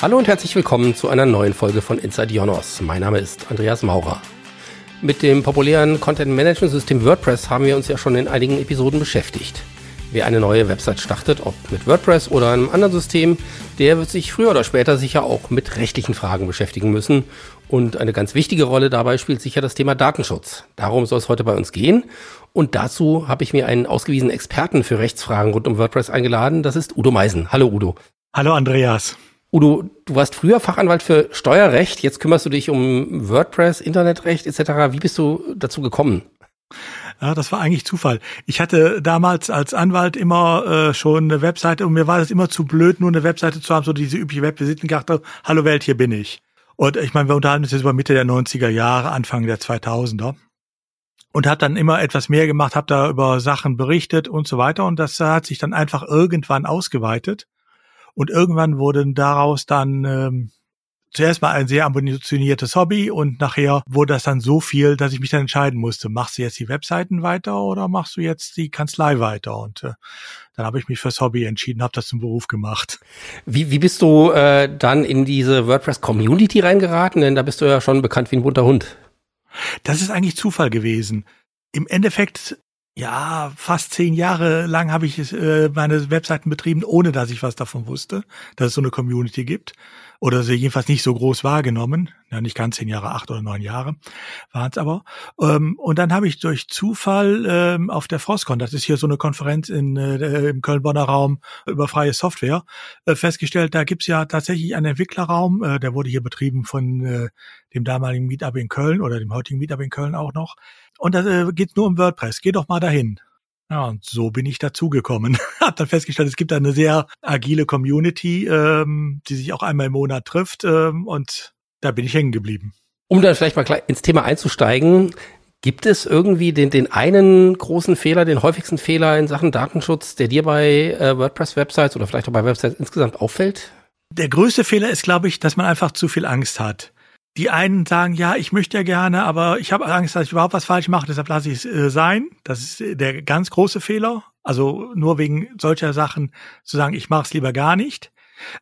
Hallo und herzlich willkommen zu einer neuen Folge von Inside Jonos. Mein Name ist Andreas Maurer. Mit dem populären Content Management System WordPress haben wir uns ja schon in einigen Episoden beschäftigt. Wer eine neue Website startet, ob mit WordPress oder einem anderen System, der wird sich früher oder später sicher auch mit rechtlichen Fragen beschäftigen müssen. Und eine ganz wichtige Rolle dabei spielt sicher das Thema Datenschutz. Darum soll es heute bei uns gehen. Und dazu habe ich mir einen ausgewiesenen Experten für Rechtsfragen rund um WordPress eingeladen. Das ist Udo Meisen. Hallo Udo. Hallo Andreas. Udo, du warst früher Fachanwalt für Steuerrecht, jetzt kümmerst du dich um WordPress, Internetrecht etc. Wie bist du dazu gekommen? Ja, das war eigentlich Zufall. Ich hatte damals als Anwalt immer äh, schon eine Webseite und mir war das immer zu blöd, nur eine Webseite zu haben, so diese übliche Webvisitenkarte. Hallo Welt, hier bin ich. Und ich meine, wir unterhalten uns jetzt über Mitte der 90er Jahre, Anfang der 2000er. Und habe dann immer etwas mehr gemacht, habe da über Sachen berichtet und so weiter. Und das hat sich dann einfach irgendwann ausgeweitet. Und irgendwann wurden daraus dann ähm, zuerst mal ein sehr ambitioniertes Hobby und nachher wurde das dann so viel, dass ich mich dann entscheiden musste, machst du jetzt die Webseiten weiter oder machst du jetzt die Kanzlei weiter? Und äh, dann habe ich mich fürs Hobby entschieden, habe das zum Beruf gemacht. Wie, wie bist du äh, dann in diese WordPress-Community reingeraten? Denn da bist du ja schon bekannt wie ein bunter Hund. Das ist eigentlich Zufall gewesen. Im Endeffekt ja, fast zehn Jahre lang habe ich äh, meine Webseiten betrieben, ohne dass ich was davon wusste, dass es so eine Community gibt. Oder sie jedenfalls nicht so groß wahrgenommen. Ja, nicht ganz zehn Jahre, acht oder neun Jahre waren es aber. Ähm, und dann habe ich durch Zufall ähm, auf der Frostcon, das ist hier so eine Konferenz in, äh, im Köln-Bonner Raum über freie Software, äh, festgestellt, da gibt's ja tatsächlich einen Entwicklerraum, äh, der wurde hier betrieben von äh, dem damaligen Meetup in Köln oder dem heutigen Meetup in Köln auch noch. Und da äh, geht nur um WordPress. Geh doch mal dahin. Ja, und so bin ich dazugekommen. Hab dann festgestellt, es gibt eine sehr agile Community, ähm, die sich auch einmal im Monat trifft. Ähm, und da bin ich hängen geblieben. Um dann vielleicht mal gleich ins Thema einzusteigen, gibt es irgendwie den, den einen großen Fehler, den häufigsten Fehler in Sachen Datenschutz, der dir bei äh, WordPress-Websites oder vielleicht auch bei Websites insgesamt auffällt? Der größte Fehler ist, glaube ich, dass man einfach zu viel Angst hat. Die einen sagen, ja, ich möchte ja gerne, aber ich habe Angst, dass ich überhaupt was falsch mache, deshalb lasse ich es äh, sein. Das ist der ganz große Fehler. Also nur wegen solcher Sachen zu sagen, ich mache es lieber gar nicht.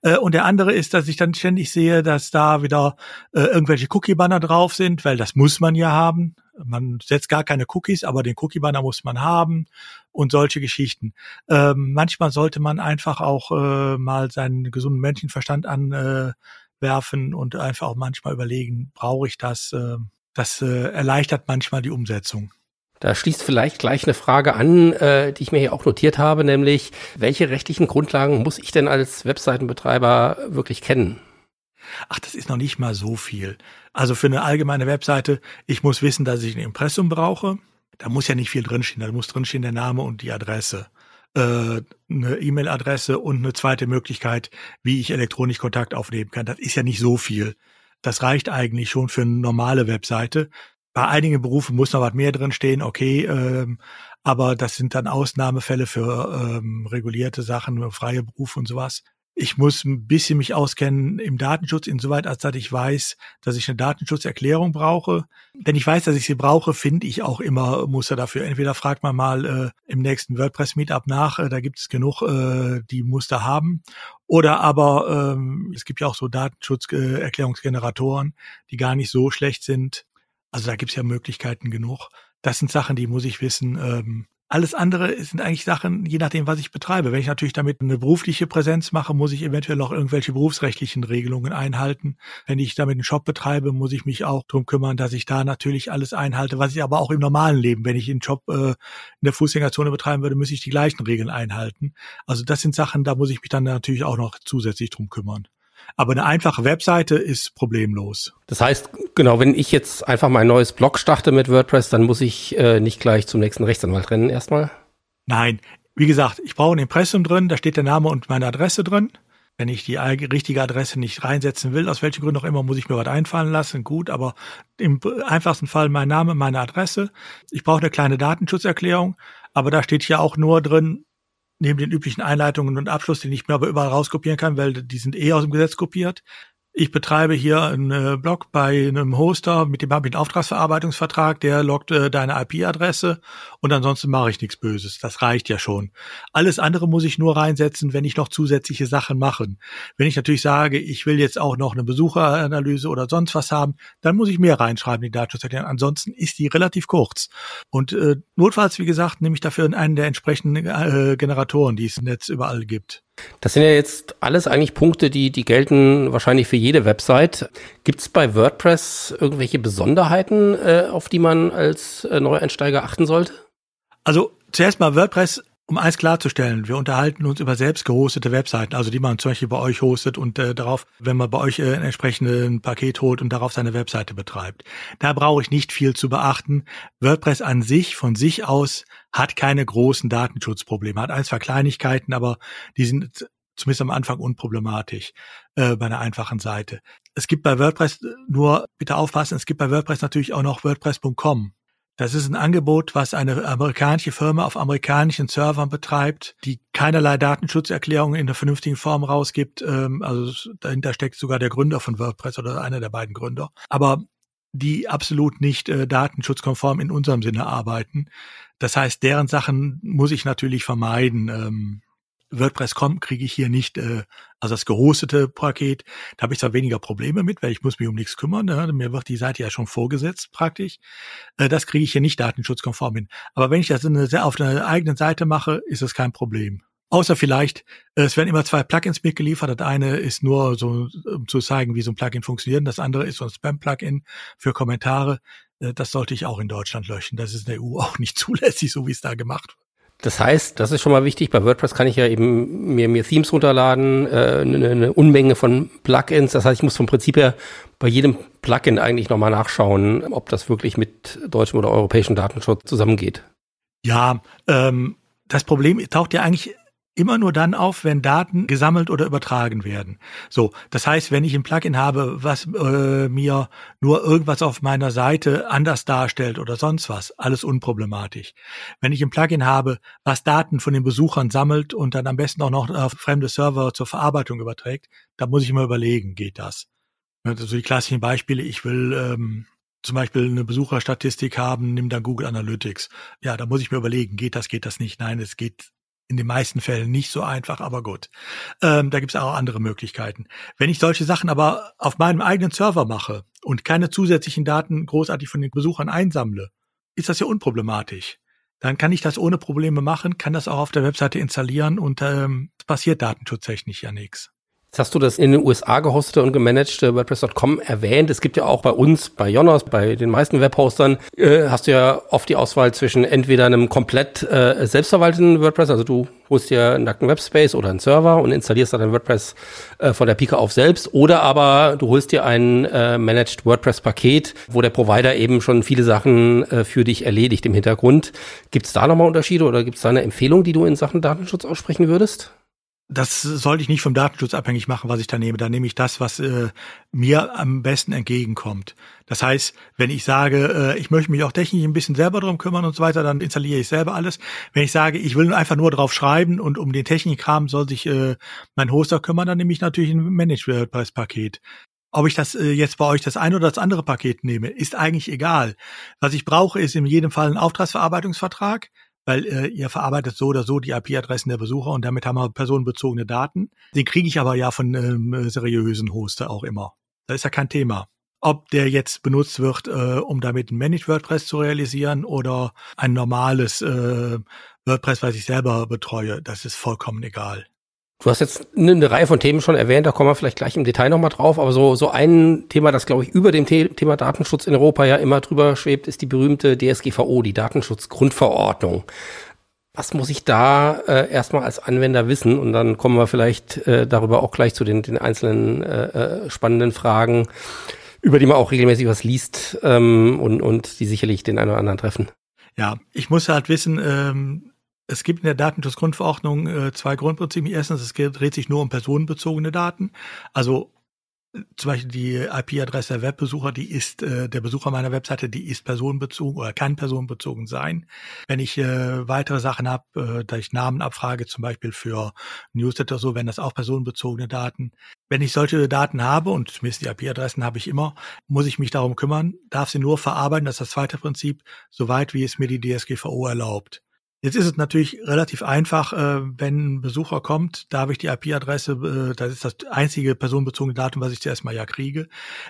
Äh, und der andere ist, dass ich dann ständig sehe, dass da wieder äh, irgendwelche Cookie-Banner drauf sind, weil das muss man ja haben. Man setzt gar keine Cookies, aber den Cookie-Banner muss man haben und solche Geschichten. Ähm, manchmal sollte man einfach auch äh, mal seinen gesunden Menschenverstand an äh, werfen und einfach auch manchmal überlegen, brauche ich das? Äh, das äh, erleichtert manchmal die Umsetzung. Da schließt vielleicht gleich eine Frage an, äh, die ich mir hier auch notiert habe, nämlich welche rechtlichen Grundlagen muss ich denn als Webseitenbetreiber wirklich kennen? Ach, das ist noch nicht mal so viel. Also für eine allgemeine Webseite, ich muss wissen, dass ich ein Impressum brauche. Da muss ja nicht viel drinstehen. Da muss drinstehen der Name und die Adresse äh, eine E-Mail-Adresse und eine zweite Möglichkeit, wie ich elektronisch Kontakt aufnehmen kann. Das ist ja nicht so viel. Das reicht eigentlich schon für eine normale Webseite. Bei einigen Berufen muss noch was mehr drin stehen, okay, ähm, aber das sind dann Ausnahmefälle für ähm, regulierte Sachen, freie Berufe und sowas. Ich muss ein bisschen mich auskennen im Datenschutz, insoweit als dass ich weiß, dass ich eine Datenschutzerklärung brauche. Wenn ich weiß, dass ich sie brauche, finde ich auch immer Muster dafür. Entweder fragt man mal äh, im nächsten WordPress-Meetup nach, äh, da gibt es genug, äh, die Muster haben. Oder aber ähm, es gibt ja auch so Datenschutzerklärungsgeneratoren, die gar nicht so schlecht sind. Also da gibt es ja Möglichkeiten genug. Das sind Sachen, die muss ich wissen. Ähm, alles andere sind eigentlich Sachen, je nachdem, was ich betreibe. Wenn ich natürlich damit eine berufliche Präsenz mache, muss ich eventuell auch irgendwelche berufsrechtlichen Regelungen einhalten. Wenn ich damit einen Shop betreibe, muss ich mich auch drum kümmern, dass ich da natürlich alles einhalte, was ich aber auch im normalen Leben, wenn ich einen Job äh, in der Fußgängerzone betreiben würde, muss ich die gleichen Regeln einhalten. Also das sind Sachen, da muss ich mich dann natürlich auch noch zusätzlich drum kümmern. Aber eine einfache Webseite ist problemlos. Das heißt, genau, wenn ich jetzt einfach mein neues Blog starte mit WordPress, dann muss ich äh, nicht gleich zum nächsten Rechtsanwalt rennen erstmal? Nein. Wie gesagt, ich brauche ein Impressum drin, da steht der Name und meine Adresse drin. Wenn ich die richtige Adresse nicht reinsetzen will, aus welchen Gründen auch immer, muss ich mir was einfallen lassen. Gut, aber im einfachsten Fall mein Name, meine Adresse. Ich brauche eine kleine Datenschutzerklärung, aber da steht hier auch nur drin, neben den üblichen Einleitungen und Abschluss, den ich mir aber überall rauskopieren kann, weil die sind eh aus dem Gesetz kopiert, ich betreibe hier einen äh, Blog bei einem Hoster, mit dem habe ich einen Auftragsverarbeitungsvertrag, der loggt äh, deine IP-Adresse und ansonsten mache ich nichts Böses. Das reicht ja schon. Alles andere muss ich nur reinsetzen, wenn ich noch zusätzliche Sachen mache. Wenn ich natürlich sage, ich will jetzt auch noch eine Besucheranalyse oder sonst was haben, dann muss ich mehr reinschreiben, die Datenschutzerklärung. Ansonsten ist die relativ kurz. Und äh, notfalls, wie gesagt, nehme ich dafür einen der entsprechenden äh, Generatoren, die es im Netz überall gibt. Das sind ja jetzt alles eigentlich Punkte, die, die gelten wahrscheinlich für jede Website. Gibt es bei WordPress irgendwelche Besonderheiten, äh, auf die man als äh, Neueinsteiger achten sollte? Also zuerst mal WordPress, um eins klarzustellen, wir unterhalten uns über selbst gehostete Webseiten, also die man zum Beispiel bei euch hostet und äh, darauf, wenn man bei euch äh, ein entsprechendes Paket holt und darauf seine Webseite betreibt. Da brauche ich nicht viel zu beachten. WordPress an sich, von sich aus, hat keine großen Datenschutzprobleme, hat ein, zwei Kleinigkeiten, aber die sind zumindest am Anfang unproblematisch äh, bei einer einfachen Seite. Es gibt bei WordPress nur, bitte aufpassen, es gibt bei WordPress natürlich auch noch WordPress.com. Das ist ein Angebot, was eine amerikanische Firma auf amerikanischen Servern betreibt, die keinerlei Datenschutzerklärungen in der vernünftigen Form rausgibt. Ähm, also dahinter steckt sogar der Gründer von WordPress oder einer der beiden Gründer. Aber die absolut nicht äh, datenschutzkonform in unserem Sinne arbeiten. Das heißt, deren Sachen muss ich natürlich vermeiden. Ähm, WordPress.com kriege ich hier nicht, äh, also das gehostete Paket, da habe ich zwar weniger Probleme mit, weil ich muss mich um nichts kümmern, ne? mir wird die Seite ja schon vorgesetzt praktisch. Äh, das kriege ich hier nicht datenschutzkonform hin. Aber wenn ich das eine, auf einer eigenen Seite mache, ist es kein Problem. Außer vielleicht, äh, es werden immer zwei Plugins mitgeliefert. Das eine ist nur so, um zu zeigen, wie so ein Plugin funktioniert. Das andere ist so ein Spam-Plugin für Kommentare. Äh, das sollte ich auch in Deutschland löschen. Das ist in der EU auch nicht zulässig, so wie es da gemacht wird. Das heißt, das ist schon mal wichtig. Bei WordPress kann ich ja eben mir, mir Themes runterladen, äh, eine, eine Unmenge von Plugins. Das heißt, ich muss vom Prinzip her bei jedem Plugin eigentlich nochmal nachschauen, ob das wirklich mit deutschem oder europäischem Datenschutz zusammengeht. Ja, ähm, das Problem taucht ja eigentlich immer nur dann auf, wenn Daten gesammelt oder übertragen werden. So, das heißt, wenn ich ein Plugin habe, was äh, mir nur irgendwas auf meiner Seite anders darstellt oder sonst was, alles unproblematisch. Wenn ich ein Plugin habe, was Daten von den Besuchern sammelt und dann am besten auch noch auf fremde Server zur Verarbeitung überträgt, da muss ich mal überlegen, geht das? Also die klassischen Beispiele, ich will ähm, zum Beispiel eine Besucherstatistik haben, nimm dann Google Analytics. Ja, da muss ich mir überlegen, geht das, geht das nicht? Nein, es geht in den meisten Fällen nicht so einfach, aber gut. Ähm, da gibt es auch andere Möglichkeiten. Wenn ich solche Sachen aber auf meinem eigenen Server mache und keine zusätzlichen Daten großartig von den Besuchern einsammle, ist das ja unproblematisch. Dann kann ich das ohne Probleme machen, kann das auch auf der Webseite installieren und ähm, passiert datenschutztechnisch ja nichts. Jetzt hast du das in den USA gehostete und gemanagte WordPress.com erwähnt. Es gibt ja auch bei uns, bei Jonas, bei den meisten Webhostern, äh, hast du ja oft die Auswahl zwischen entweder einem komplett äh, selbstverwalteten WordPress, also du holst dir einen nackten Webspace oder einen Server und installierst dann WordPress äh, von der Pike auf selbst, oder aber du holst dir ein äh, Managed WordPress-Paket, wo der Provider eben schon viele Sachen äh, für dich erledigt im Hintergrund. Gibt es da nochmal Unterschiede oder gibt es da eine Empfehlung, die du in Sachen Datenschutz aussprechen würdest? Das sollte ich nicht vom Datenschutz abhängig machen, was ich da nehme. Da nehme ich das, was äh, mir am besten entgegenkommt. Das heißt, wenn ich sage, äh, ich möchte mich auch technisch ein bisschen selber drum kümmern und so weiter, dann installiere ich selber alles. Wenn ich sage, ich will einfach nur drauf schreiben und um den Technikkram soll sich äh, mein Hoster kümmern, dann nehme ich natürlich ein Managed WordPress-Paket. Ob ich das äh, jetzt bei euch das eine oder das andere Paket nehme, ist eigentlich egal. Was ich brauche, ist in jedem Fall ein Auftragsverarbeitungsvertrag weil äh, ihr verarbeitet so oder so die IP-Adressen der Besucher und damit haben wir personenbezogene Daten. Den kriege ich aber ja von ähm, seriösen Hoster auch immer. Das ist ja kein Thema. Ob der jetzt benutzt wird, äh, um damit ein Managed WordPress zu realisieren oder ein normales äh, WordPress, was ich selber betreue, das ist vollkommen egal. Du hast jetzt eine Reihe von Themen schon erwähnt, da kommen wir vielleicht gleich im Detail nochmal drauf, aber so, so ein Thema, das glaube ich über dem The Thema Datenschutz in Europa ja immer drüber schwebt, ist die berühmte DSGVO, die Datenschutzgrundverordnung. Was muss ich da äh, erstmal als Anwender wissen? Und dann kommen wir vielleicht äh, darüber auch gleich zu den, den einzelnen äh, äh, spannenden Fragen, über die man auch regelmäßig was liest ähm, und, und die sicherlich den einen oder anderen treffen. Ja, ich muss halt wissen, ähm, es gibt in der Datenschutzgrundverordnung äh, zwei Grundprinzipien. Erstens, es dreht sich nur um personenbezogene Daten. Also zum Beispiel die IP-Adresse der Webbesucher, die ist, äh, der Besucher meiner Webseite, die ist personenbezogen oder kann personenbezogen sein. Wenn ich äh, weitere Sachen habe, äh, da ich Namen abfrage, zum Beispiel für Newsletter so, wenn das auch personenbezogene Daten. Wenn ich solche Daten habe, und zumindest die IP-Adressen habe ich immer, muss ich mich darum kümmern, darf sie nur verarbeiten, das ist das zweite Prinzip, soweit wie es mir die DSGVO erlaubt. Jetzt ist es natürlich relativ einfach, äh, wenn ein Besucher kommt, da habe ich die IP-Adresse, äh, das ist das einzige personenbezogene Datum, was ich zuerst mal ja kriege,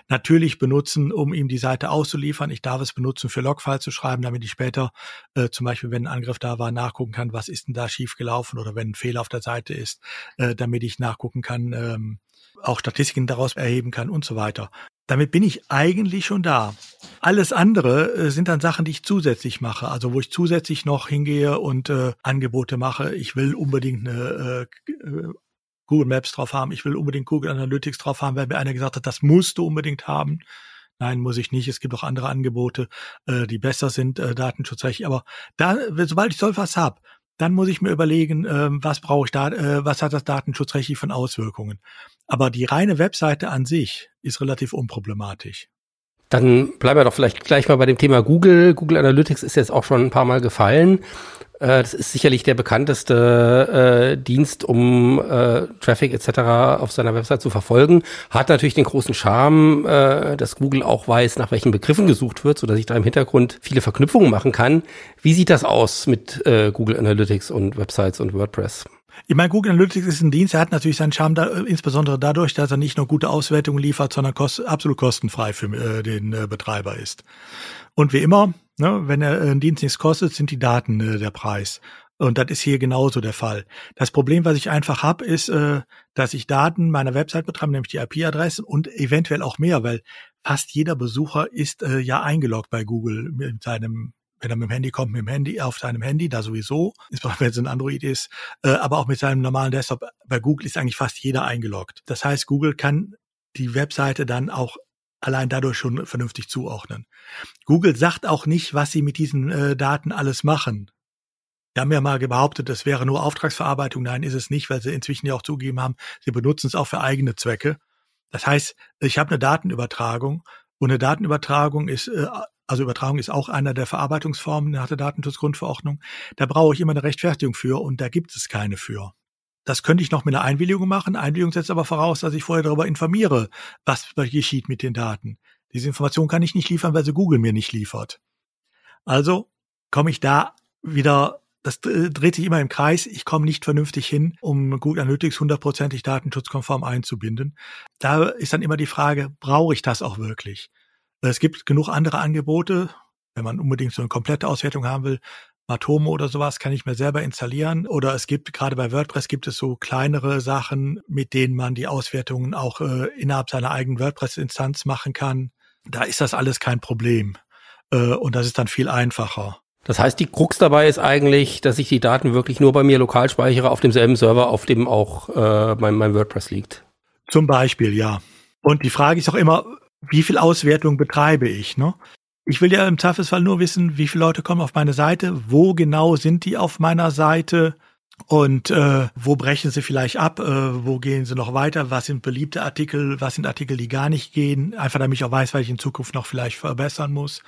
natürlich benutzen, um ihm die Seite auszuliefern. Ich darf es benutzen, für Logfile zu schreiben, damit ich später äh, zum Beispiel, wenn ein Angriff da war, nachgucken kann, was ist denn da schiefgelaufen oder wenn ein Fehler auf der Seite ist, äh, damit ich nachgucken kann, ähm, auch Statistiken daraus erheben kann und so weiter. Damit bin ich eigentlich schon da. Alles andere äh, sind dann Sachen, die ich zusätzlich mache, also wo ich zusätzlich noch hingehe und äh, Angebote mache. Ich will unbedingt eine äh, äh, Google Maps drauf haben, ich will unbedingt Google Analytics drauf haben, weil mir einer gesagt hat, das musst du unbedingt haben. Nein, muss ich nicht. Es gibt auch andere Angebote, äh, die besser sind, äh, datenschutzrechtlich. Aber da, sobald ich so was hab, dann muss ich mir überlegen, äh, was brauche ich da, äh, was hat das datenschutzrechtlich von Auswirkungen. Aber die reine Webseite an sich ist relativ unproblematisch. Dann bleiben wir doch vielleicht gleich mal bei dem Thema Google. Google Analytics ist jetzt auch schon ein paar Mal gefallen. Äh, das ist sicherlich der bekannteste äh, Dienst, um äh, Traffic etc. auf seiner Website zu verfolgen. Hat natürlich den großen Charme, äh, dass Google auch weiß, nach welchen Begriffen gesucht wird, sodass ich da im Hintergrund viele Verknüpfungen machen kann. Wie sieht das aus mit äh, Google Analytics und Websites und WordPress? Ich meine, Google Analytics ist ein Dienst, er hat natürlich seinen Charme, da, insbesondere dadurch, dass er nicht nur gute Auswertungen liefert, sondern kost, absolut kostenfrei für äh, den äh, Betreiber ist. Und wie immer, ne, wenn er äh, ein Dienst nichts kostet, sind die Daten äh, der Preis. Und das ist hier genauso der Fall. Das Problem, was ich einfach habe, ist, äh, dass ich Daten meiner Website betreibe, nämlich die IP-Adresse und eventuell auch mehr, weil fast jeder Besucher ist äh, ja eingeloggt bei Google mit seinem wenn er mit dem Handy kommt, mit dem Handy, auf seinem Handy, da sowieso, wenn es ein Android ist, äh, aber auch mit seinem normalen Desktop. Bei Google ist eigentlich fast jeder eingeloggt. Das heißt, Google kann die Webseite dann auch allein dadurch schon vernünftig zuordnen. Google sagt auch nicht, was sie mit diesen äh, Daten alles machen. Wir haben ja mal behauptet, es wäre nur Auftragsverarbeitung. Nein, ist es nicht, weil sie inzwischen ja auch zugegeben haben, sie benutzen es auch für eigene Zwecke. Das heißt, ich habe eine Datenübertragung und eine Datenübertragung ist äh, also Übertragung ist auch einer der Verarbeitungsformen nach der Datenschutzgrundverordnung. Da brauche ich immer eine Rechtfertigung für und da gibt es keine für. Das könnte ich noch mit einer Einwilligung machen. Einwilligung setzt aber voraus, dass ich vorher darüber informiere, was geschieht mit den Daten. Diese Information kann ich nicht liefern, weil sie Google mir nicht liefert. Also komme ich da wieder, das dreht sich immer im Kreis, ich komme nicht vernünftig hin, um Google Analytics hundertprozentig datenschutzkonform einzubinden. Da ist dann immer die Frage, brauche ich das auch wirklich? Es gibt genug andere Angebote, wenn man unbedingt so eine komplette Auswertung haben will. Matomo oder sowas kann ich mir selber installieren. Oder es gibt, gerade bei WordPress gibt es so kleinere Sachen, mit denen man die Auswertungen auch äh, innerhalb seiner eigenen WordPress-Instanz machen kann. Da ist das alles kein Problem. Äh, und das ist dann viel einfacher. Das heißt, die Krux dabei ist eigentlich, dass ich die Daten wirklich nur bei mir lokal speichere, auf demselben Server, auf dem auch äh, mein, mein WordPress liegt. Zum Beispiel, ja. Und die Frage ist auch immer, wie viel Auswertung betreibe ich, ne? Ich will ja im Zweifelsfall nur wissen, wie viele Leute kommen auf meine Seite, wo genau sind die auf meiner Seite und äh, wo brechen sie vielleicht ab, äh, wo gehen sie noch weiter, was sind beliebte Artikel, was sind Artikel, die gar nicht gehen, einfach damit ich auch weiß, was ich in Zukunft noch vielleicht verbessern muss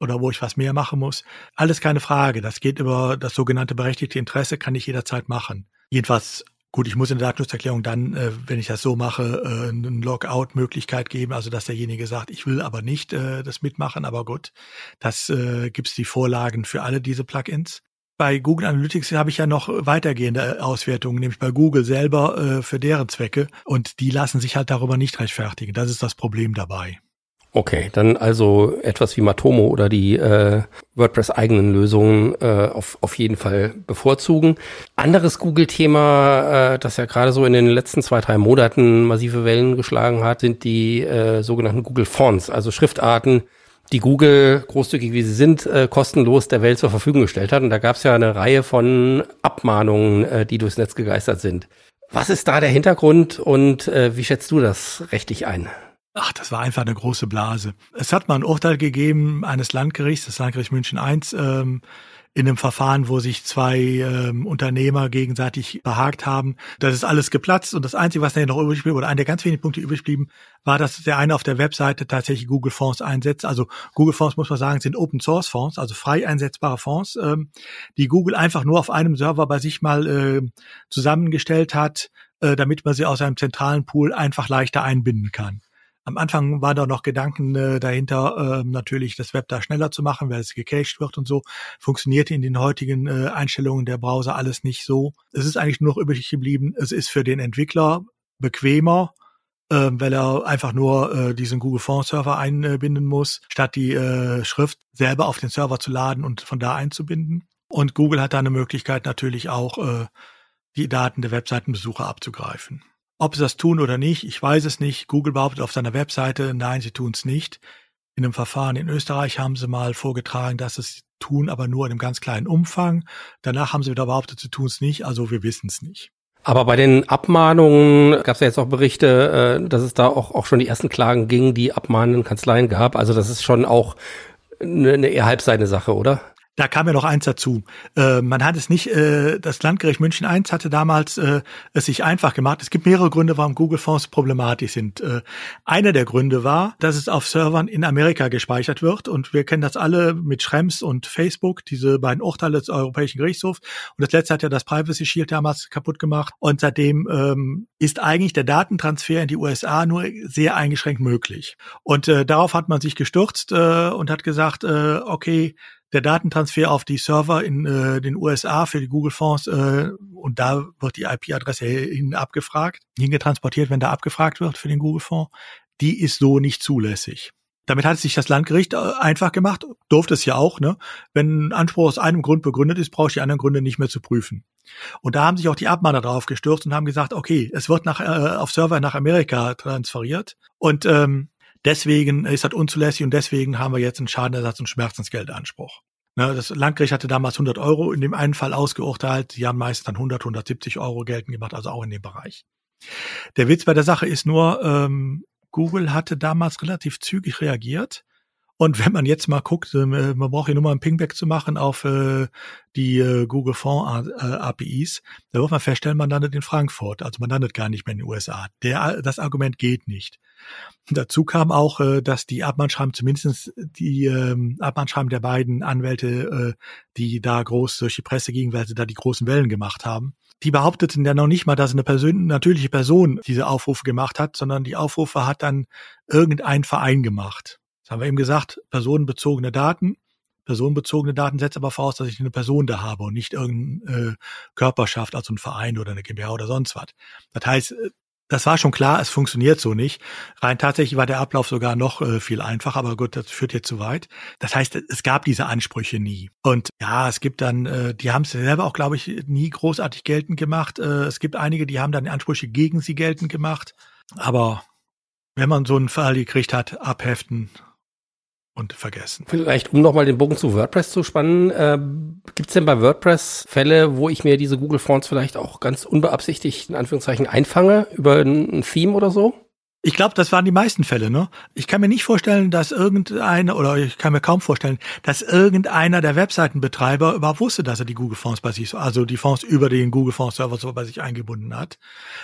oder wo ich was mehr machen muss. Alles keine Frage. Das geht über das sogenannte berechtigte Interesse, kann ich jederzeit machen. Jedenfalls Gut, ich muss in der Datenschutzerklärung dann, äh, wenn ich das so mache, äh, eine Logout-Möglichkeit geben, also dass derjenige sagt, ich will aber nicht äh, das mitmachen, aber gut, das äh, gibt die Vorlagen für alle diese Plugins. Bei Google Analytics habe ich ja noch weitergehende Auswertungen, nämlich bei Google selber äh, für deren Zwecke und die lassen sich halt darüber nicht rechtfertigen. Das ist das Problem dabei. Okay, dann also etwas wie Matomo oder die äh, WordPress-eigenen Lösungen äh, auf, auf jeden Fall bevorzugen. Anderes Google-Thema, äh, das ja gerade so in den letzten zwei, drei Monaten massive Wellen geschlagen hat, sind die äh, sogenannten Google Fonts, also Schriftarten, die Google, großzügig wie sie sind, äh, kostenlos der Welt zur Verfügung gestellt hat. Und da gab es ja eine Reihe von Abmahnungen, äh, die durchs Netz gegeistert sind. Was ist da der Hintergrund und äh, wie schätzt du das rechtlich ein? Ach, das war einfach eine große Blase. Es hat mal ein Urteil gegeben eines Landgerichts, das Landgericht München I, ähm, in einem Verfahren, wo sich zwei ähm, Unternehmer gegenseitig behagt haben. Das ist alles geplatzt und das Einzige, was da noch übrig blieb, oder einer der ganz wenigen Punkte übrig blieben, war, dass der eine auf der Webseite tatsächlich Google Fonds einsetzt. Also Google Fonds, muss man sagen, sind Open Source Fonds, also frei einsetzbare Fonds, ähm, die Google einfach nur auf einem Server bei sich mal äh, zusammengestellt hat, äh, damit man sie aus einem zentralen Pool einfach leichter einbinden kann. Am Anfang waren da noch Gedanken äh, dahinter, äh, natürlich das Web da schneller zu machen, weil es gecached wird und so. Funktionierte in den heutigen äh, Einstellungen der Browser alles nicht so. Es ist eigentlich nur noch übrig geblieben, es ist für den Entwickler bequemer, äh, weil er einfach nur äh, diesen Google Fonts Server einbinden muss, statt die äh, Schrift selber auf den Server zu laden und von da einzubinden. Und Google hat da eine Möglichkeit natürlich auch, äh, die Daten der Webseitenbesucher abzugreifen. Ob sie das tun oder nicht, ich weiß es nicht. Google behauptet auf seiner Webseite, nein, sie tun es nicht. In einem Verfahren in Österreich haben sie mal vorgetragen, dass es tun, aber nur in einem ganz kleinen Umfang. Danach haben sie wieder behauptet, sie tun es nicht, also wir wissen es nicht. Aber bei den Abmahnungen gab es ja jetzt auch Berichte, äh, dass es da auch, auch schon die ersten Klagen gegen die abmahnenden Kanzleien gab. Also das ist schon auch eine, eine eher halbseine Sache, oder? Da kam ja noch eins dazu. Äh, man hat es nicht, äh, das Landgericht München I hatte damals äh, es sich einfach gemacht. Es gibt mehrere Gründe, warum Google-Fonds problematisch sind. Äh, einer der Gründe war, dass es auf Servern in Amerika gespeichert wird. Und wir kennen das alle mit Schrems und Facebook, diese beiden Urteile des Europäischen Gerichtshofs. Und das letzte hat ja das Privacy Shield damals kaputt gemacht. Und seitdem ähm, ist eigentlich der Datentransfer in die USA nur sehr eingeschränkt möglich. Und äh, darauf hat man sich gestürzt äh, und hat gesagt, okay, der Datentransfer auf die Server in äh, den USA für die Google-Fonds äh, und da wird die IP-Adresse hin abgefragt, hingetransportiert, wenn da abgefragt wird für den Google-Fonds, die ist so nicht zulässig. Damit hat sich das Landgericht äh, einfach gemacht, durfte es ja auch, ne? Wenn ein Anspruch aus einem Grund begründet ist, brauche ich die anderen Gründe nicht mehr zu prüfen. Und da haben sich auch die Abmahner drauf gestürzt und haben gesagt, okay, es wird nach, äh, auf Server nach Amerika transferiert und ähm, Deswegen ist das unzulässig und deswegen haben wir jetzt einen Schadenersatz- und Schmerzensgeldanspruch. Ne, das Landgericht hatte damals 100 Euro in dem einen Fall ausgeurteilt. Sie haben meistens dann 100, 170 Euro geltend gemacht, also auch in dem Bereich. Der Witz bei der Sache ist nur, ähm, Google hatte damals relativ zügig reagiert und wenn man jetzt mal guckt, äh, man braucht hier nur mal ein Pingback zu machen auf äh, die äh, Google Fond äh, APIs, da wird man feststellen, man landet in Frankfurt. Also man landet gar nicht mehr in den USA. Der, das Argument geht nicht. Dazu kam auch, dass die Abmahnschreiben, zumindest die ähm, Abmahnschreiben der beiden Anwälte, die da groß durch die Presse gingen, weil sie da die großen Wellen gemacht haben, die behaupteten ja noch nicht mal, dass eine Person, natürliche Person diese Aufrufe gemacht hat, sondern die Aufrufe hat dann irgendein Verein gemacht haben wir eben gesagt, personenbezogene Daten. Personenbezogene Daten setzt aber voraus, dass ich eine Person da habe und nicht irgendeine äh, Körperschaft, also ein Verein oder eine GmbH oder sonst was. Das heißt, äh, das war schon klar, es funktioniert so nicht. Rein tatsächlich war der Ablauf sogar noch äh, viel einfacher, aber gut, das führt jetzt zu weit. Das heißt, es gab diese Ansprüche nie. Und ja, es gibt dann, äh, die haben es selber auch, glaube ich, nie großartig geltend gemacht. Äh, es gibt einige, die haben dann Ansprüche gegen sie geltend gemacht. Aber wenn man so einen Fall gekriegt hat, abheften, und vergessen. Vielleicht, um nochmal den Bogen zu WordPress zu spannen, äh, gibt es denn bei WordPress Fälle, wo ich mir diese Google Fonts vielleicht auch ganz unbeabsichtigt in Anführungszeichen einfange über ein, ein Theme oder so? Ich glaube, das waren die meisten Fälle, ne? Ich kann mir nicht vorstellen, dass irgendeiner, oder ich kann mir kaum vorstellen, dass irgendeiner der Webseitenbetreiber überhaupt wusste, dass er die Google Fonds bei sich, also die Fonds über den Google Fonds Server so bei sich eingebunden hat.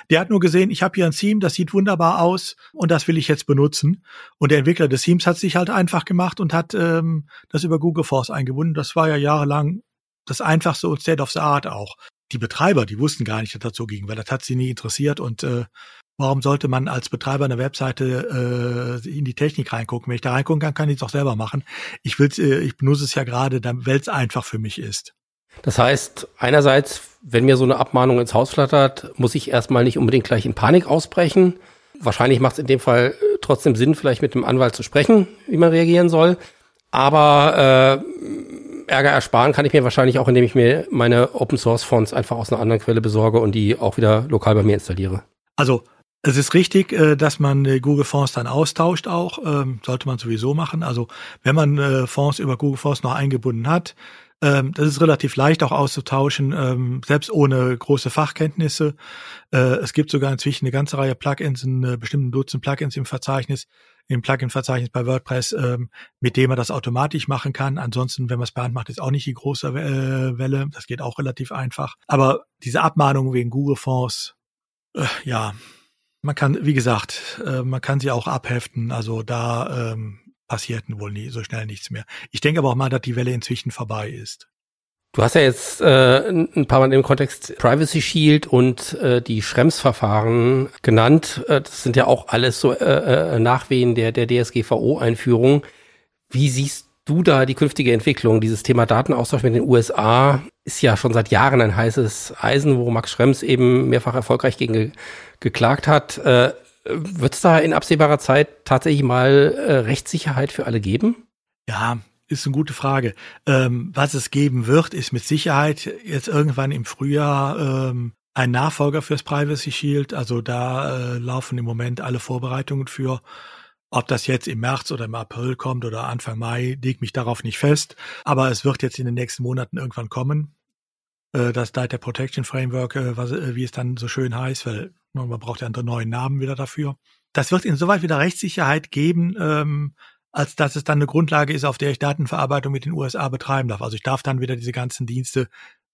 Der hat nur gesehen, ich habe hier ein Theme, das sieht wunderbar aus und das will ich jetzt benutzen. Und der Entwickler des Themes hat sich halt einfach gemacht und hat ähm, das über Google Fonds eingebunden. Das war ja jahrelang das einfachste und State of the Art auch. Die Betreiber, die wussten gar nicht, dass das so ging, weil das hat sie nie interessiert und äh, Warum sollte man als Betreiber einer Webseite äh, in die Technik reingucken? Wenn ich da reingucken kann, kann ich es auch selber machen. Ich will, äh, ich benutze es ja gerade, weil es einfach für mich ist. Das heißt, einerseits, wenn mir so eine Abmahnung ins Haus flattert, muss ich erstmal nicht unbedingt gleich in Panik ausbrechen. Wahrscheinlich macht es in dem Fall äh, trotzdem Sinn, vielleicht mit dem Anwalt zu sprechen, wie man reagieren soll. Aber äh, Ärger ersparen kann ich mir wahrscheinlich auch, indem ich mir meine Open Source Fonts einfach aus einer anderen Quelle besorge und die auch wieder lokal bei mir installiere. Also es ist richtig, äh, dass man Google Fonds dann austauscht auch. Ähm, sollte man sowieso machen. Also wenn man äh, Fonds über Google Fonds noch eingebunden hat, Ähm, das ist relativ leicht auch auszutauschen, ähm, selbst ohne große Fachkenntnisse. Äh, es gibt sogar inzwischen eine ganze Reihe Plugins, einen bestimmten Dutzend Plugins im Verzeichnis, im Plugin-Verzeichnis bei WordPress, mit dem man das automatisch machen kann. Ansonsten, wenn man es per Hand macht, ist auch nicht die große äh, Welle. Das geht auch relativ einfach. Aber diese Abmahnung wegen Google-Fonds, äh, ja, man kann, wie gesagt, äh, man kann sie auch abheften. Also da ähm, passiert wohl nie so schnell nichts mehr. Ich denke aber auch mal, dass die Welle inzwischen vorbei ist. Du hast ja jetzt äh, ein paar Mal im Kontext Privacy Shield und äh, die Schrems-Verfahren genannt. Äh, das sind ja auch alles so äh, äh Nachwehen der, der DSGVO-Einführung. Wie siehst du da die künftige Entwicklung? Dieses Thema Datenaustausch mit den USA ist ja schon seit Jahren ein heißes Eisen, wo Max Schrems eben mehrfach erfolgreich gegen ge geklagt hat. Äh, wird es da in absehbarer Zeit tatsächlich mal äh, Rechtssicherheit für alle geben? Ja, ist eine gute Frage. Ähm, was es geben wird, ist mit Sicherheit jetzt irgendwann im Frühjahr ähm, ein Nachfolger fürs Privacy Shield. Also da äh, laufen im Moment alle Vorbereitungen für. Ob das jetzt im März oder im April kommt oder Anfang Mai, legt mich darauf nicht fest. Aber es wird jetzt in den nächsten Monaten irgendwann kommen. Äh, das Data Protection Framework, äh, äh, wie es dann so schön heißt, weil man braucht ja einen neuen Namen wieder dafür. Das wird insoweit wieder Rechtssicherheit geben, ähm, als dass es dann eine Grundlage ist, auf der ich Datenverarbeitung mit den USA betreiben darf. Also ich darf dann wieder diese ganzen Dienste,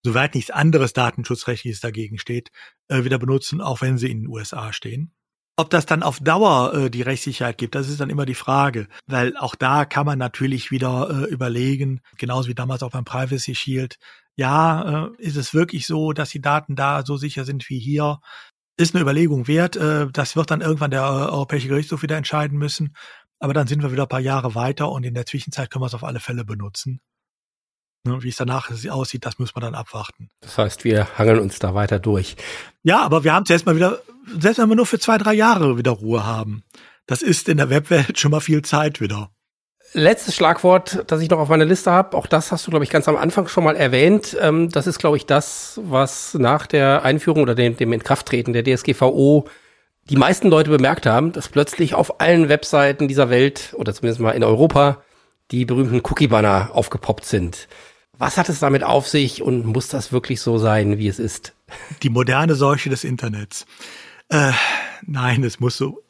soweit nichts anderes Datenschutzrechtliches dagegen steht, wieder benutzen, auch wenn sie in den USA stehen. Ob das dann auf Dauer äh, die Rechtssicherheit gibt, das ist dann immer die Frage, weil auch da kann man natürlich wieder äh, überlegen, genauso wie damals auch beim Privacy Shield, ja, äh, ist es wirklich so, dass die Daten da so sicher sind wie hier? Ist eine Überlegung wert. Äh, das wird dann irgendwann der äh, Europäische Gerichtshof wieder entscheiden müssen. Aber dann sind wir wieder ein paar Jahre weiter und in der Zwischenzeit können wir es auf alle Fälle benutzen. Ne, wie es danach aussieht, das muss man dann abwarten. Das heißt, wir hangeln uns da weiter durch. Ja, aber wir haben zuerst mal wieder, selbst wenn wir nur für zwei, drei Jahre wieder Ruhe haben, das ist in der Webwelt schon mal viel Zeit wieder. Letztes Schlagwort, das ich noch auf meiner Liste habe, auch das hast du, glaube ich, ganz am Anfang schon mal erwähnt. Ähm, das ist, glaube ich, das, was nach der Einführung oder dem, dem Inkrafttreten der DSGVO die meisten Leute bemerkt haben, dass plötzlich auf allen Webseiten dieser Welt oder zumindest mal in Europa die berühmten Cookie-Banner aufgepoppt sind. Was hat es damit auf sich und muss das wirklich so sein, wie es ist? Die moderne Seuche des Internets. Äh, nein, es muss so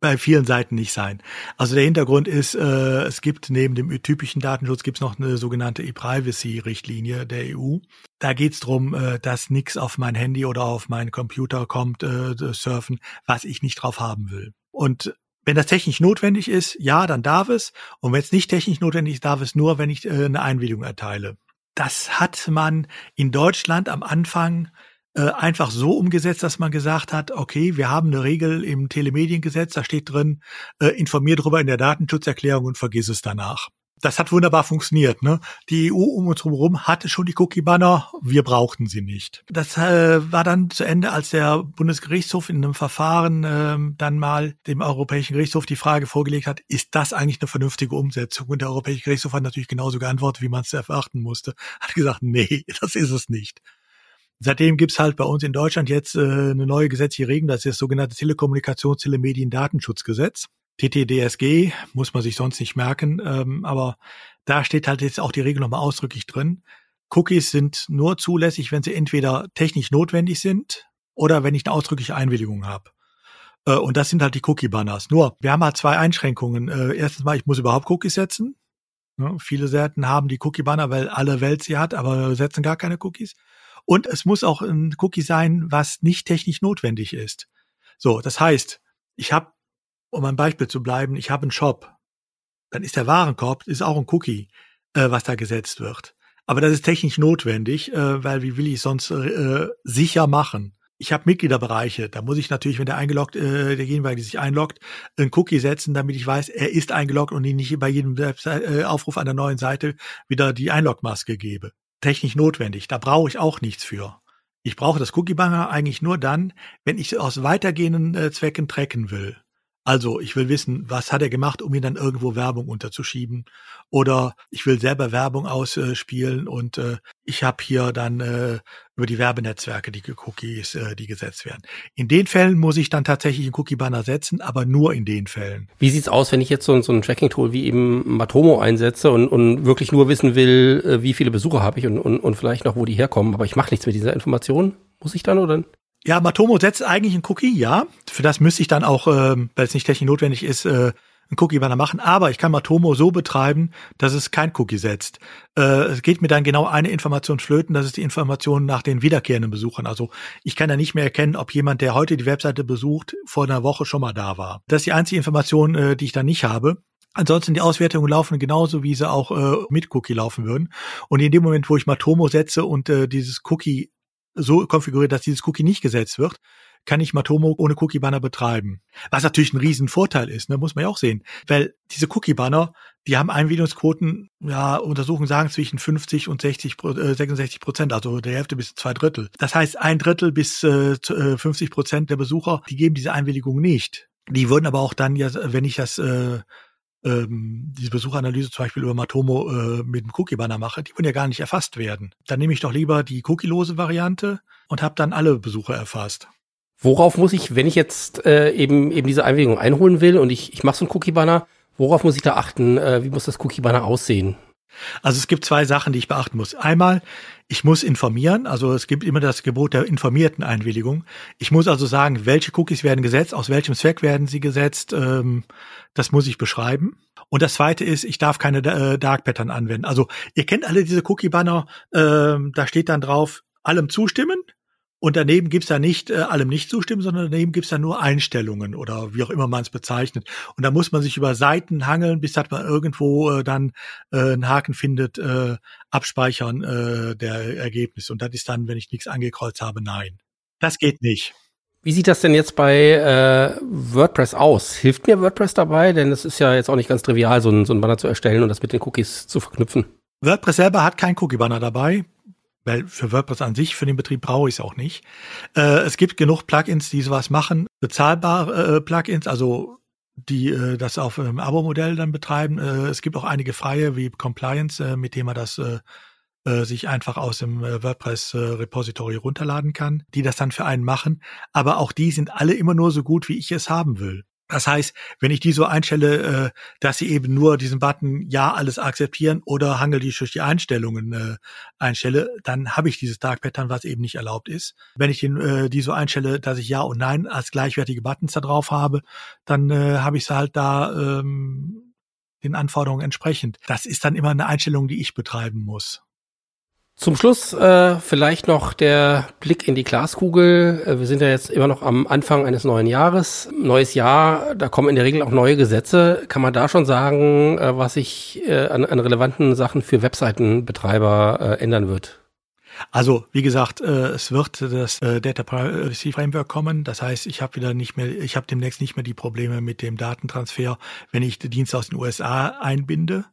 bei vielen Seiten nicht sein. Also der Hintergrund ist, äh, es gibt neben dem typischen Datenschutz gibt es noch eine sogenannte E-Privacy-Richtlinie der EU. Da geht es darum, äh, dass nichts auf mein Handy oder auf meinen Computer kommt, äh, surfen, was ich nicht drauf haben will. Und wenn das technisch notwendig ist, ja, dann darf es. Und wenn es nicht technisch notwendig ist, darf es nur, wenn ich äh, eine Einwilligung erteile. Das hat man in Deutschland am Anfang äh, einfach so umgesetzt, dass man gesagt hat, okay, wir haben eine Regel im Telemediengesetz, da steht drin, äh, informier drüber in der Datenschutzerklärung und vergiss es danach. Das hat wunderbar funktioniert. Ne? Die EU um uns herum hatte schon die Cookie-Banner, wir brauchten sie nicht. Das äh, war dann zu Ende, als der Bundesgerichtshof in einem Verfahren äh, dann mal dem Europäischen Gerichtshof die Frage vorgelegt hat, ist das eigentlich eine vernünftige Umsetzung? Und der Europäische Gerichtshof hat natürlich genauso geantwortet, wie man es erwarten musste. Hat gesagt, nee, das ist es nicht. Seitdem gibt's halt bei uns in Deutschland jetzt äh, eine neue gesetzliche Regelung, das ist das sogenannte Telekommunikations-, Telemedien-, Datenschutzgesetz. TTDSG muss man sich sonst nicht merken, ähm, aber da steht halt jetzt auch die Regel nochmal ausdrücklich drin. Cookies sind nur zulässig, wenn sie entweder technisch notwendig sind oder wenn ich eine ausdrückliche Einwilligung habe. Äh, und das sind halt die Cookie-Banners. Nur, wir haben halt zwei Einschränkungen. Äh, erstens mal, ich muss überhaupt Cookies setzen. Ja, viele Seiten haben die Cookie-Banner, weil alle Welt sie hat, aber setzen gar keine Cookies. Und es muss auch ein Cookie sein, was nicht technisch notwendig ist. So, das heißt, ich habe, um ein Beispiel zu bleiben, ich habe einen Shop. Dann ist der Warenkorb, ist auch ein Cookie, äh, was da gesetzt wird. Aber das ist technisch notwendig, äh, weil wie will ich sonst äh, sicher machen? Ich habe Mitgliederbereiche, da muss ich natürlich, wenn der eingeloggt, äh, der sich einloggt, einen Cookie setzen, damit ich weiß, er ist eingeloggt und ihn nicht bei jedem Website, äh, Aufruf an der neuen Seite wieder die Einlogmaske gebe technisch notwendig. Da brauche ich auch nichts für. Ich brauche das Cookie Banner eigentlich nur dann, wenn ich aus weitergehenden äh, Zwecken tracken will. Also ich will wissen, was hat er gemacht, um mir dann irgendwo Werbung unterzuschieben. Oder ich will selber Werbung ausspielen und äh, ich habe hier dann äh, über die Werbenetzwerke die Cookies, äh, die gesetzt werden. In den Fällen muss ich dann tatsächlich einen Cookie-Banner setzen, aber nur in den Fällen. Wie sieht's aus, wenn ich jetzt so, so ein Tracking-Tool wie eben Matomo einsetze und, und wirklich nur wissen will, äh, wie viele Besucher habe ich und, und, und vielleicht noch, wo die herkommen, aber ich mache nichts mit dieser Information? Muss ich dann oder? Ja, Matomo setzt eigentlich einen Cookie, ja. Für das müsste ich dann auch, äh, weil es nicht technisch notwendig ist, äh, einen Cookie-Banner machen. Aber ich kann Matomo so betreiben, dass es kein Cookie setzt. Äh, es geht mir dann genau eine Information flöten, das ist die Information nach den wiederkehrenden Besuchern. Also ich kann ja nicht mehr erkennen, ob jemand, der heute die Webseite besucht, vor einer Woche schon mal da war. Das ist die einzige Information, äh, die ich dann nicht habe. Ansonsten die Auswertungen laufen genauso, wie sie auch äh, mit Cookie laufen würden. Und in dem Moment, wo ich Matomo setze und äh, dieses Cookie so konfiguriert, dass dieses Cookie nicht gesetzt wird, kann ich Matomo ohne Cookie-Banner betreiben. Was natürlich ein Riesenvorteil ist, ne, muss man ja auch sehen. Weil diese Cookie-Banner, die haben Einwilligungsquoten, ja, Untersuchungen sagen zwischen 50 und 60, äh, 66 Prozent, also der Hälfte bis zwei Drittel. Das heißt, ein Drittel bis äh, 50 äh, Prozent der Besucher, die geben diese Einwilligung nicht. Die würden aber auch dann ja, wenn ich das äh, ähm, diese Besucheranalyse zum Beispiel über Matomo äh, mit dem Cookie-Banner mache, die würden ja gar nicht erfasst werden. Dann nehme ich doch lieber die cookielose Variante und habe dann alle Besucher erfasst. Worauf muss ich, wenn ich jetzt äh, eben eben diese Einwilligung einholen will und ich, ich mache so einen Cookie-Banner, worauf muss ich da achten? Äh, wie muss das Cookie-Banner aussehen? Also es gibt zwei Sachen, die ich beachten muss. Einmal, ich muss informieren, also es gibt immer das Gebot der informierten Einwilligung. Ich muss also sagen, welche Cookies werden gesetzt, aus welchem Zweck werden sie gesetzt, ähm, das muss ich beschreiben. Und das zweite ist, ich darf keine äh, Dark Pattern anwenden. Also ihr kennt alle diese Cookie-Banner, ähm, da steht dann drauf, allem zustimmen. Und daneben gibt's da nicht äh, allem nicht zustimmen, sondern daneben gibt's da nur Einstellungen oder wie auch immer man es bezeichnet. Und da muss man sich über Seiten hangeln, bis hat man irgendwo äh, dann äh, einen Haken findet, äh, abspeichern äh, der Ergebnisse. Und das ist dann, wenn ich nichts angekreuzt habe, nein. Das geht nicht. Wie sieht das denn jetzt bei äh, WordPress aus? Hilft mir WordPress dabei? Denn es ist ja jetzt auch nicht ganz trivial, so ein, so ein Banner zu erstellen und das mit den Cookies zu verknüpfen. WordPress selber hat kein Cookie-Banner dabei weil für WordPress an sich, für den Betrieb brauche ich es auch nicht. Äh, es gibt genug Plugins, die sowas machen, bezahlbare äh, Plugins, also die äh, das auf einem Abo-Modell dann betreiben. Äh, es gibt auch einige freie wie Compliance, äh, mit dem man das äh, sich einfach aus dem WordPress-Repository runterladen kann, die das dann für einen machen. Aber auch die sind alle immer nur so gut, wie ich es haben will. Das heißt, wenn ich die so einstelle, äh, dass sie eben nur diesen Button Ja alles akzeptieren oder hangel die durch die Einstellungen äh, einstelle, dann habe ich dieses Dark Pattern, was eben nicht erlaubt ist. Wenn ich äh, die so einstelle, dass ich Ja und Nein als gleichwertige Buttons da drauf habe, dann habe ich es halt da ähm, den Anforderungen entsprechend. Das ist dann immer eine Einstellung, die ich betreiben muss. Zum Schluss äh, vielleicht noch der Blick in die Glaskugel. Äh, wir sind ja jetzt immer noch am Anfang eines neuen Jahres. Neues Jahr, da kommen in der Regel auch neue Gesetze. Kann man da schon sagen, äh, was sich äh, an, an relevanten Sachen für Webseitenbetreiber äh, ändern wird? Also wie gesagt, äh, es wird das äh, Data Privacy Framework kommen. Das heißt, ich habe wieder nicht mehr, ich habe demnächst nicht mehr die Probleme mit dem Datentransfer, wenn ich die Dienste aus den USA einbinde.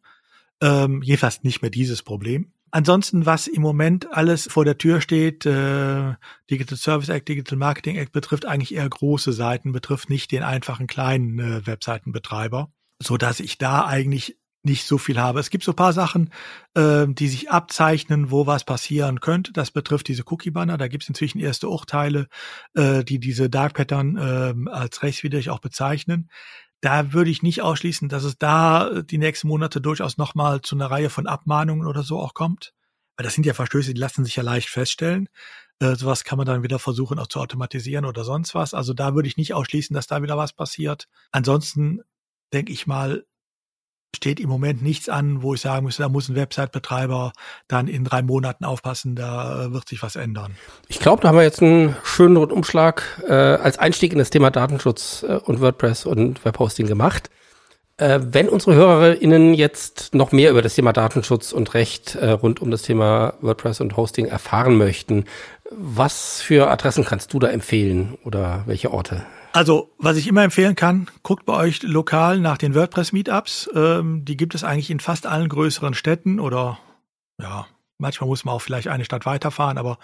Ähm, jedenfalls nicht mehr dieses Problem. Ansonsten, was im Moment alles vor der Tür steht, äh, Digital Service Act, Digital Marketing Act betrifft eigentlich eher große Seiten, betrifft nicht den einfachen kleinen äh, Webseitenbetreiber, so dass ich da eigentlich nicht so viel habe. Es gibt so paar Sachen, äh, die sich abzeichnen, wo was passieren könnte. Das betrifft diese Cookie-Banner. Da gibt es inzwischen erste Urteile, äh, die diese Dark Pattern äh, als rechtswidrig auch bezeichnen da würde ich nicht ausschließen, dass es da die nächsten Monate durchaus nochmal zu einer Reihe von Abmahnungen oder so auch kommt. Weil das sind ja Verstöße, die lassen sich ja leicht feststellen. Äh, sowas kann man dann wieder versuchen auch zu automatisieren oder sonst was. Also da würde ich nicht ausschließen, dass da wieder was passiert. Ansonsten denke ich mal, steht im Moment nichts an, wo ich sagen müsste, da muss ein Website-Betreiber dann in drei Monaten aufpassen, da äh, wird sich was ändern. Ich glaube, da haben wir jetzt einen schönen Rundumschlag äh, als Einstieg in das Thema Datenschutz äh, und WordPress und Webhosting gemacht. Äh, wenn unsere HörerInnen jetzt noch mehr über das Thema Datenschutz und Recht äh, rund um das Thema WordPress und Hosting erfahren möchten, was für Adressen kannst du da empfehlen oder welche Orte? Also, was ich immer empfehlen kann, guckt bei euch lokal nach den WordPress-Meetups. Ähm, die gibt es eigentlich in fast allen größeren Städten oder ja, manchmal muss man auch vielleicht eine Stadt weiterfahren, aber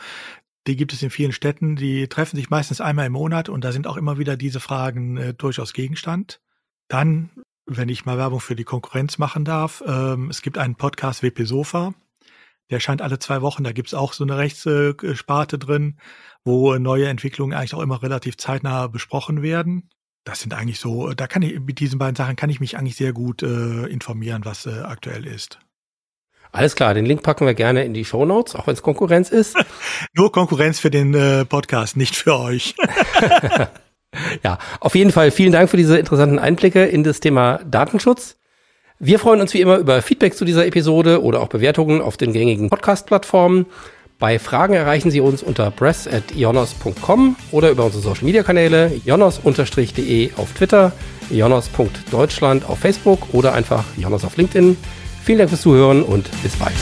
Die gibt es in vielen Städten. Die treffen sich meistens einmal im Monat und da sind auch immer wieder diese Fragen äh, durchaus Gegenstand. Dann, wenn ich mal Werbung für die Konkurrenz machen darf, ähm, es gibt einen Podcast WP Sofa. Der erscheint alle zwei Wochen. Da gibt's auch so eine Rechtssparte drin, wo neue Entwicklungen eigentlich auch immer relativ zeitnah besprochen werden. Das sind eigentlich so, da kann ich mit diesen beiden Sachen kann ich mich eigentlich sehr gut äh, informieren, was äh, aktuell ist. Alles klar, den Link packen wir gerne in die Show Notes, auch wenn es Konkurrenz ist. Nur Konkurrenz für den äh, Podcast, nicht für euch. ja, auf jeden Fall vielen Dank für diese interessanten Einblicke in das Thema Datenschutz. Wir freuen uns wie immer über Feedback zu dieser Episode oder auch Bewertungen auf den gängigen Podcast-Plattformen. Bei Fragen erreichen Sie uns unter press.ionos.com oder über unsere Social Media Kanäle jonos-de auf Twitter, jonos.deutschland auf Facebook oder einfach jonos auf LinkedIn. Vielen Dank fürs Zuhören und bis bald.